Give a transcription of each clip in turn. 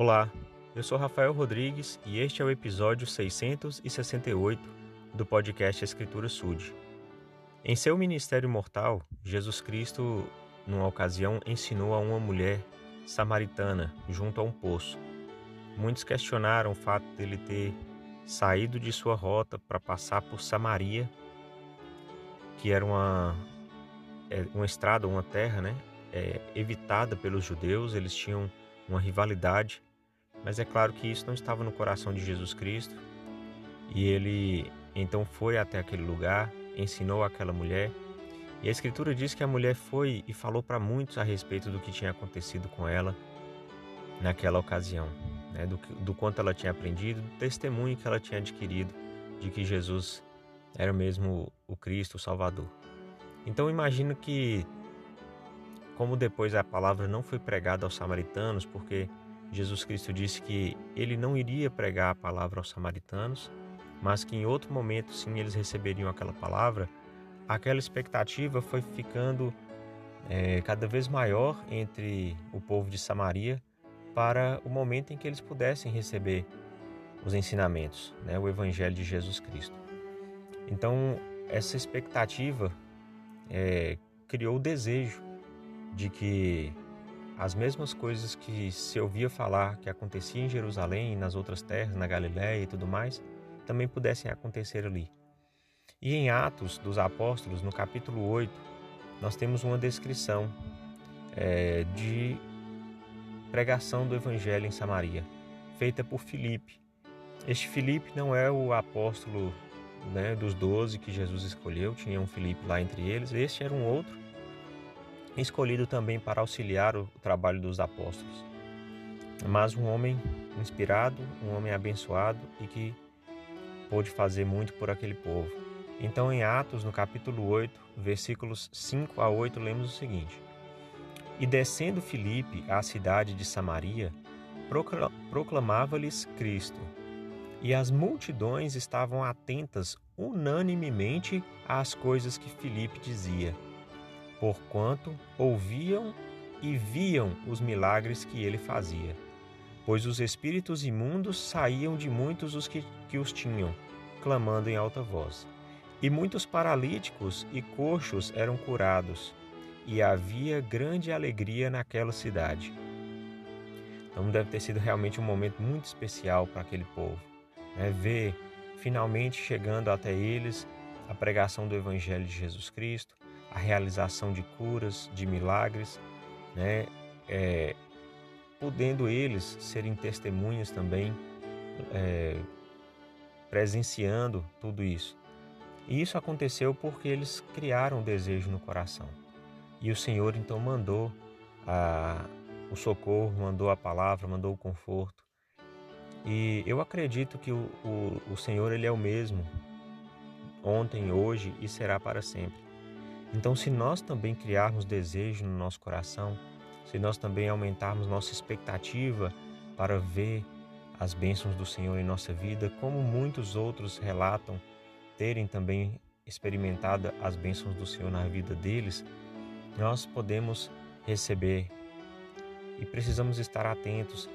Olá, eu sou Rafael Rodrigues e este é o episódio 668 do podcast Escritura Sud. Em seu ministério mortal, Jesus Cristo, numa ocasião, ensinou a uma mulher samaritana junto a um poço. Muitos questionaram o fato dele ter saído de sua rota para passar por Samaria, que era uma, é, uma estrada, uma terra, né, é, evitada pelos judeus. Eles tinham uma rivalidade mas é claro que isso não estava no coração de Jesus Cristo. E ele então foi até aquele lugar, ensinou aquela mulher. E a Escritura diz que a mulher foi e falou para muitos a respeito do que tinha acontecido com ela naquela ocasião, né? do, do quanto ela tinha aprendido, do testemunho que ela tinha adquirido de que Jesus era mesmo o Cristo, o Salvador. Então imagino que, como depois a palavra não foi pregada aos samaritanos, porque Jesus Cristo disse que ele não iria pregar a palavra aos samaritanos, mas que em outro momento sim eles receberiam aquela palavra. Aquela expectativa foi ficando é, cada vez maior entre o povo de Samaria para o momento em que eles pudessem receber os ensinamentos, né, o Evangelho de Jesus Cristo. Então, essa expectativa é, criou o desejo de que as mesmas coisas que se ouvia falar que acontecia em Jerusalém e nas outras terras, na Galiléia e tudo mais, também pudessem acontecer ali. E em Atos dos Apóstolos, no capítulo 8, nós temos uma descrição é, de pregação do Evangelho em Samaria, feita por Filipe. Este Filipe não é o apóstolo né, dos doze que Jesus escolheu, tinha um Filipe lá entre eles, este era um outro escolhido também para auxiliar o trabalho dos apóstolos. Mas um homem inspirado, um homem abençoado e que pôde fazer muito por aquele povo. Então, em Atos, no capítulo 8, versículos 5 a 8, lemos o seguinte: E descendo Filipe à cidade de Samaria, proclamava-lhes Cristo. E as multidões estavam atentas unanimemente às coisas que Filipe dizia porquanto ouviam e viam os milagres que ele fazia. Pois os espíritos imundos saíam de muitos os que, que os tinham, clamando em alta voz. E muitos paralíticos e coxos eram curados, e havia grande alegria naquela cidade. Então deve ter sido realmente um momento muito especial para aquele povo. Né? Ver finalmente chegando até eles a pregação do Evangelho de Jesus Cristo, a realização de curas, de milagres, né? É, podendo eles serem testemunhas também, é, presenciando tudo isso. E isso aconteceu porque eles criaram um desejo no coração. E o Senhor então mandou a, o socorro, mandou a palavra, mandou o conforto. E eu acredito que o, o, o Senhor ele é o mesmo ontem, hoje e será para sempre. Então, se nós também criarmos desejo no nosso coração, se nós também aumentarmos nossa expectativa para ver as bênçãos do Senhor em nossa vida, como muitos outros relatam terem também experimentado as bênçãos do Senhor na vida deles, nós podemos receber e precisamos estar atentos.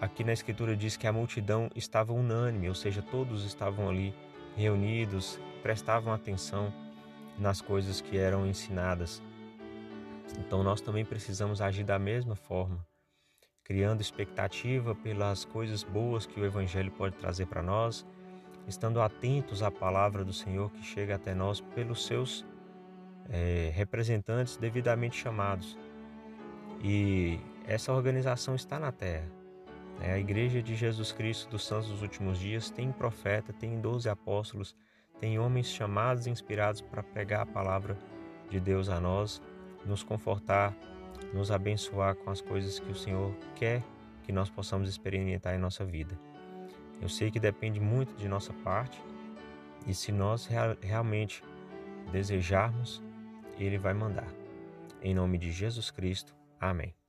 Aqui na Escritura diz que a multidão estava unânime, ou seja, todos estavam ali reunidos, prestavam atenção nas coisas que eram ensinadas. Então nós também precisamos agir da mesma forma, criando expectativa pelas coisas boas que o Evangelho pode trazer para nós, estando atentos à palavra do Senhor que chega até nós pelos seus é, representantes devidamente chamados. E essa organização está na terra. É, a Igreja de Jesus Cristo dos Santos dos Últimos Dias tem profeta, tem doze apóstolos, tem homens chamados e inspirados para pregar a palavra de Deus a nós, nos confortar, nos abençoar com as coisas que o Senhor quer que nós possamos experimentar em nossa vida. Eu sei que depende muito de nossa parte e se nós real, realmente desejarmos, Ele vai mandar. Em nome de Jesus Cristo, amém.